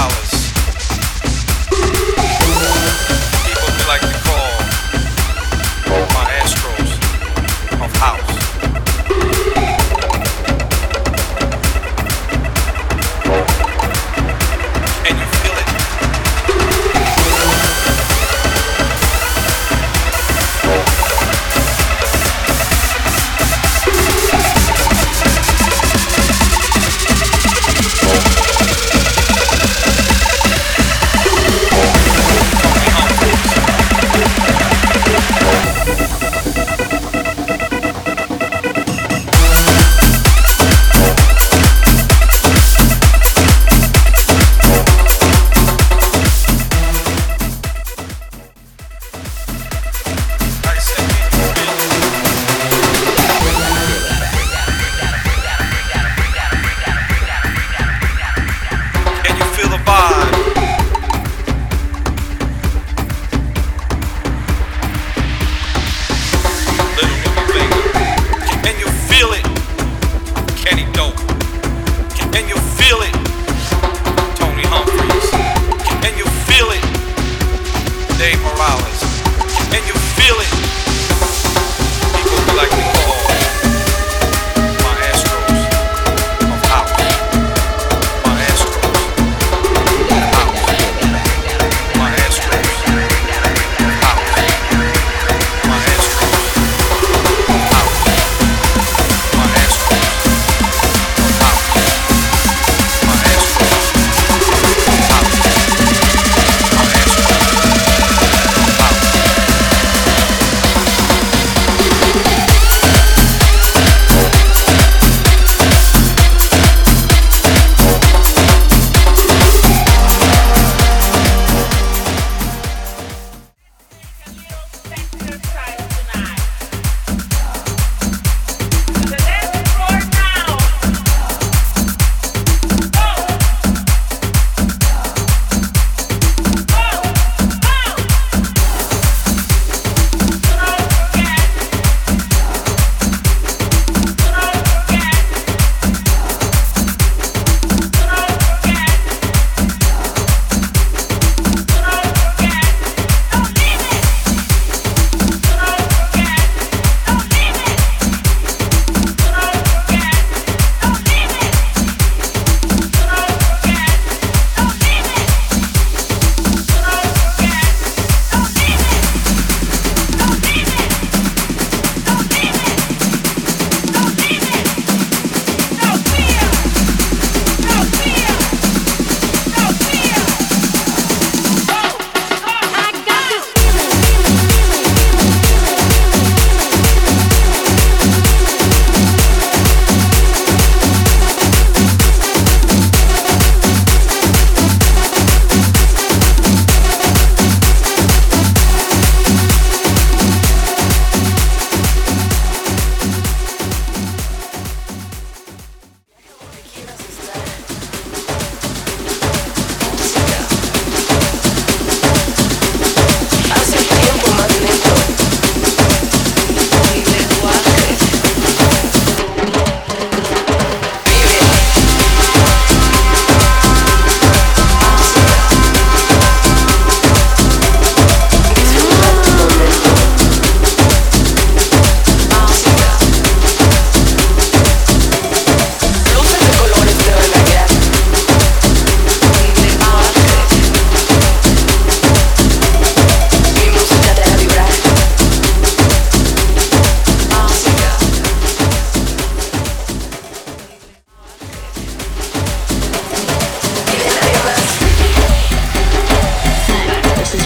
hours. Jose Morales. And you feel it. People be like me.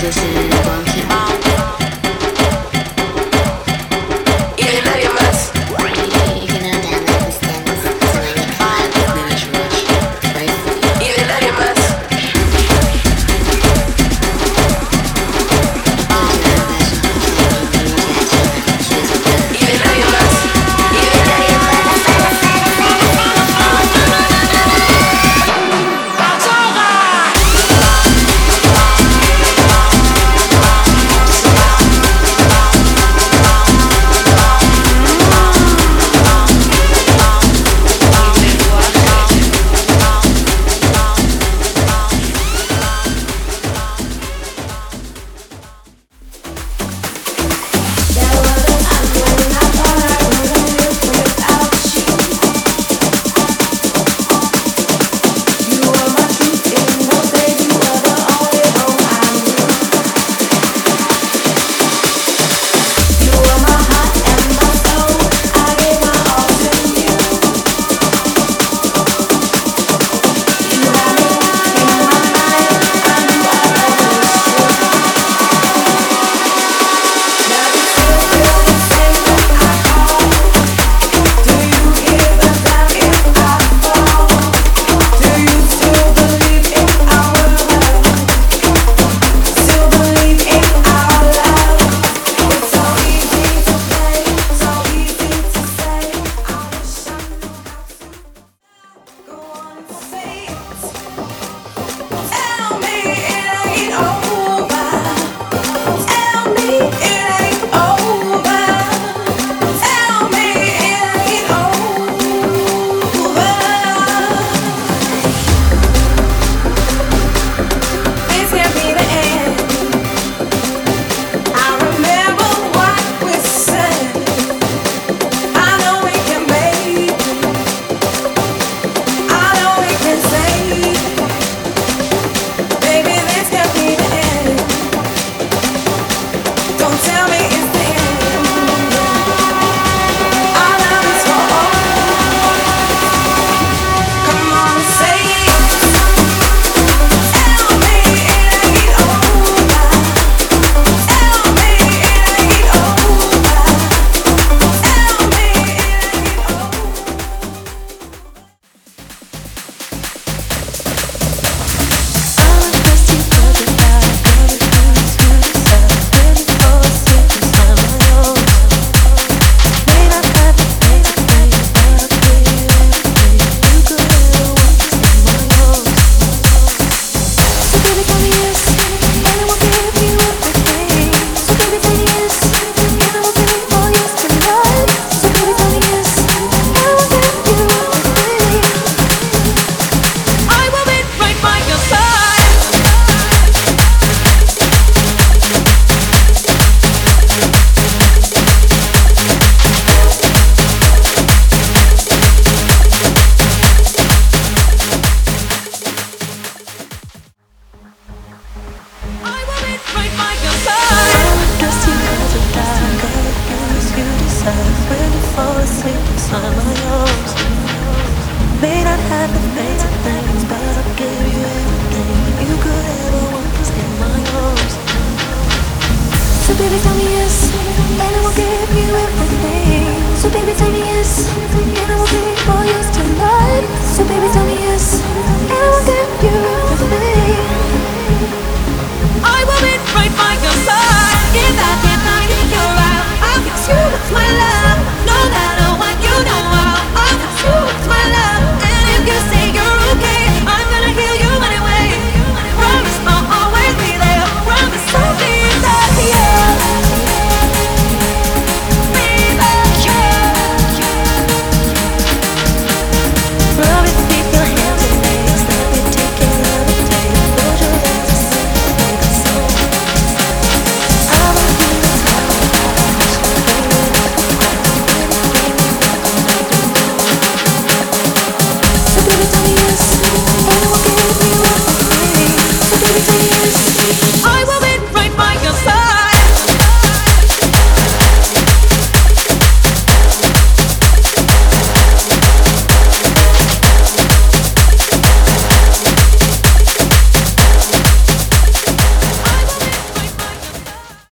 listen. Baby,